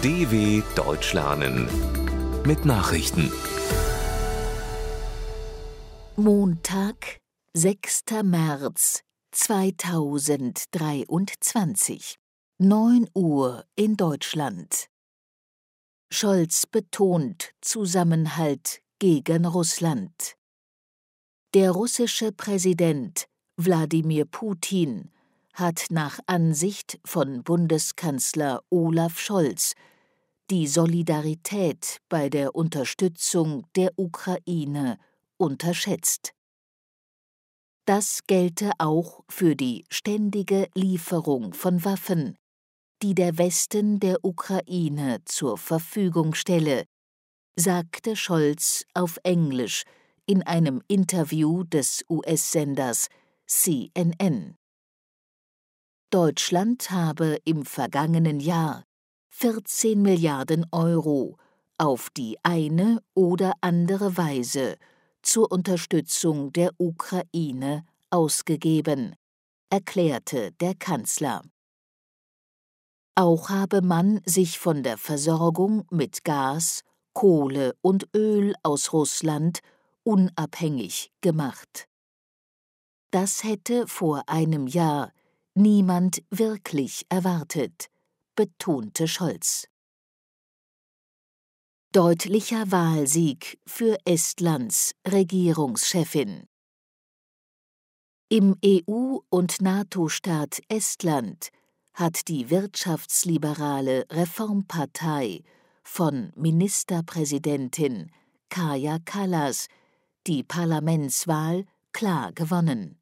DW Deutsch lernen mit Nachrichten. Montag, 6. März 2023, 9 Uhr in Deutschland. Scholz betont Zusammenhalt gegen Russland. Der russische Präsident Wladimir Putin hat nach Ansicht von Bundeskanzler Olaf Scholz die Solidarität bei der Unterstützung der Ukraine unterschätzt. Das gelte auch für die ständige Lieferung von Waffen, die der Westen der Ukraine zur Verfügung stelle, sagte Scholz auf Englisch in einem Interview des US-Senders CNN. Deutschland habe im vergangenen Jahr 14 Milliarden Euro auf die eine oder andere Weise zur Unterstützung der Ukraine ausgegeben, erklärte der Kanzler. Auch habe man sich von der Versorgung mit Gas, Kohle und Öl aus Russland unabhängig gemacht. Das hätte vor einem Jahr niemand wirklich erwartet, betonte Scholz. Deutlicher Wahlsieg für Estlands Regierungschefin. Im EU- und NATO-Staat Estland hat die wirtschaftsliberale Reformpartei von Ministerpräsidentin Kaja Kallas die Parlamentswahl klar gewonnen.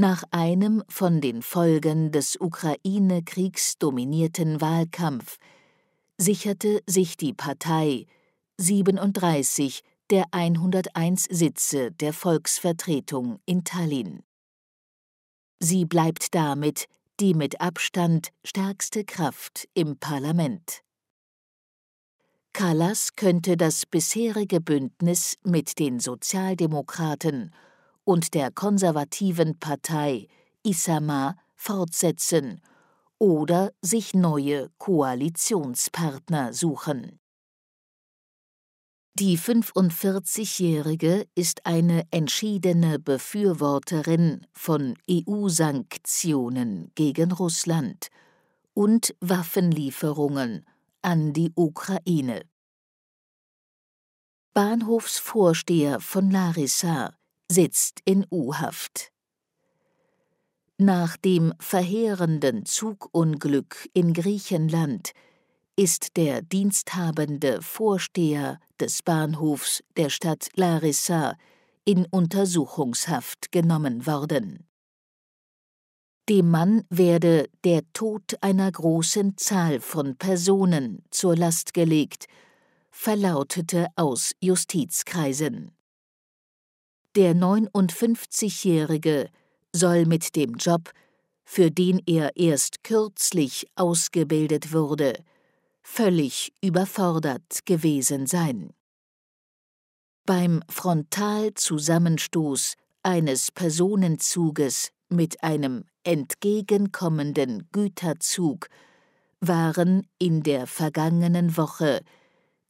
Nach einem von den Folgen des Ukraine-Kriegs dominierten Wahlkampf sicherte sich die Partei 37 der 101 Sitze der Volksvertretung in Tallinn. Sie bleibt damit die mit Abstand stärkste Kraft im Parlament. Kallas könnte das bisherige Bündnis mit den Sozialdemokraten und der konservativen Partei Isama fortsetzen oder sich neue Koalitionspartner suchen. Die 45-Jährige ist eine entschiedene Befürworterin von EU-Sanktionen gegen Russland und Waffenlieferungen an die Ukraine. Bahnhofsvorsteher von Larissa sitzt in U-Haft. Nach dem verheerenden Zugunglück in Griechenland ist der diensthabende Vorsteher des Bahnhofs der Stadt Larissa in Untersuchungshaft genommen worden. Dem Mann werde der Tod einer großen Zahl von Personen zur Last gelegt, verlautete aus Justizkreisen. Der 59-Jährige soll mit dem Job, für den er erst kürzlich ausgebildet wurde, völlig überfordert gewesen sein. Beim Frontalzusammenstoß eines Personenzuges mit einem entgegenkommenden Güterzug waren in der vergangenen Woche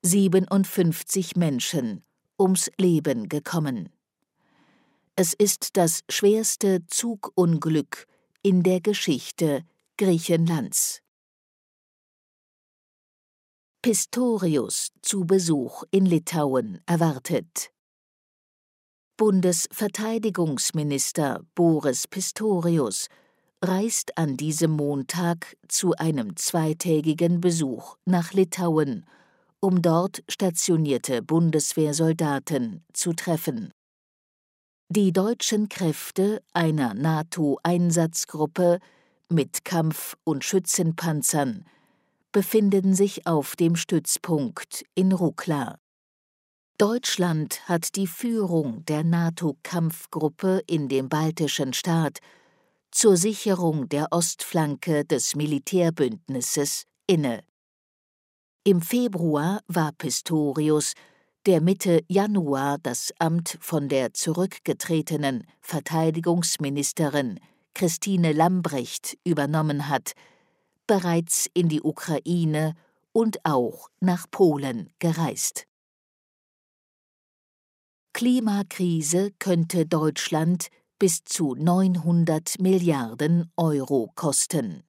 57 Menschen ums Leben gekommen. Es ist das schwerste Zugunglück in der Geschichte Griechenlands. Pistorius zu Besuch in Litauen erwartet. Bundesverteidigungsminister Boris Pistorius reist an diesem Montag zu einem zweitägigen Besuch nach Litauen, um dort stationierte Bundeswehrsoldaten zu treffen. Die deutschen Kräfte einer NATO-Einsatzgruppe mit Kampf- und Schützenpanzern befinden sich auf dem Stützpunkt in Rukla. Deutschland hat die Führung der NATO-Kampfgruppe in dem baltischen Staat zur Sicherung der Ostflanke des Militärbündnisses inne. Im Februar war Pistorius, der Mitte Januar das Amt von der zurückgetretenen Verteidigungsministerin Christine Lambrecht übernommen hat, bereits in die Ukraine und auch nach Polen gereist. Klimakrise könnte Deutschland bis zu 900 Milliarden Euro kosten.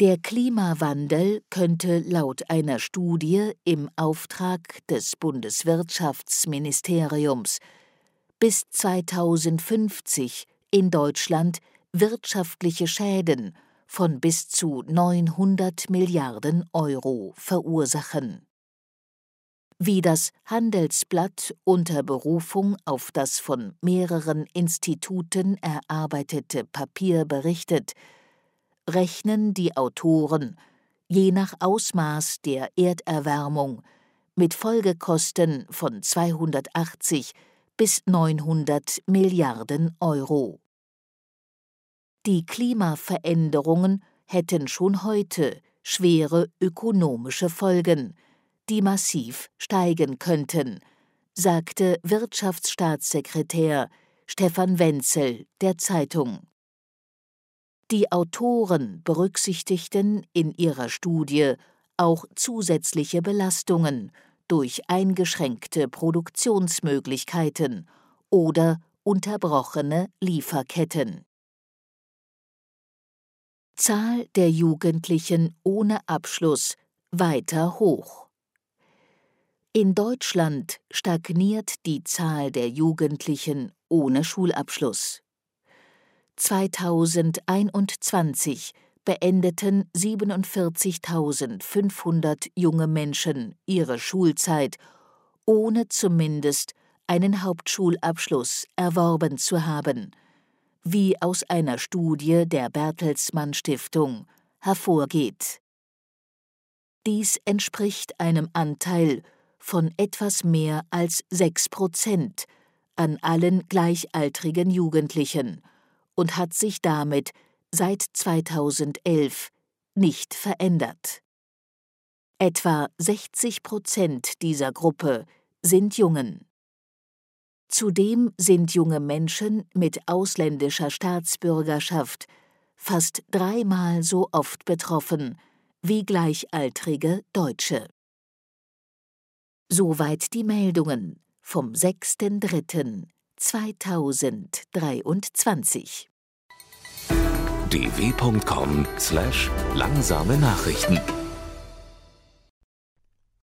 Der Klimawandel könnte laut einer Studie im Auftrag des Bundeswirtschaftsministeriums bis 2050 in Deutschland wirtschaftliche Schäden von bis zu 900 Milliarden Euro verursachen. Wie das Handelsblatt unter Berufung auf das von mehreren Instituten erarbeitete Papier berichtet, rechnen die Autoren, je nach Ausmaß der Erderwärmung, mit Folgekosten von 280 bis 900 Milliarden Euro. Die Klimaveränderungen hätten schon heute schwere ökonomische Folgen, die massiv steigen könnten, sagte Wirtschaftsstaatssekretär Stefan Wenzel der Zeitung. Die Autoren berücksichtigten in ihrer Studie auch zusätzliche Belastungen durch eingeschränkte Produktionsmöglichkeiten oder unterbrochene Lieferketten. Zahl der Jugendlichen ohne Abschluss weiter hoch. In Deutschland stagniert die Zahl der Jugendlichen ohne Schulabschluss. 2021 beendeten 47.500 junge Menschen ihre Schulzeit, ohne zumindest einen Hauptschulabschluss erworben zu haben, wie aus einer Studie der Bertelsmann Stiftung hervorgeht. Dies entspricht einem Anteil von etwas mehr als sechs Prozent an allen gleichaltrigen Jugendlichen und hat sich damit seit 2011 nicht verändert. Etwa 60 Prozent dieser Gruppe sind Jungen. Zudem sind junge Menschen mit ausländischer Staatsbürgerschaft fast dreimal so oft betroffen wie gleichaltrige Deutsche. Soweit die Meldungen vom 6.3.2023 dw.com/langsame Nachrichten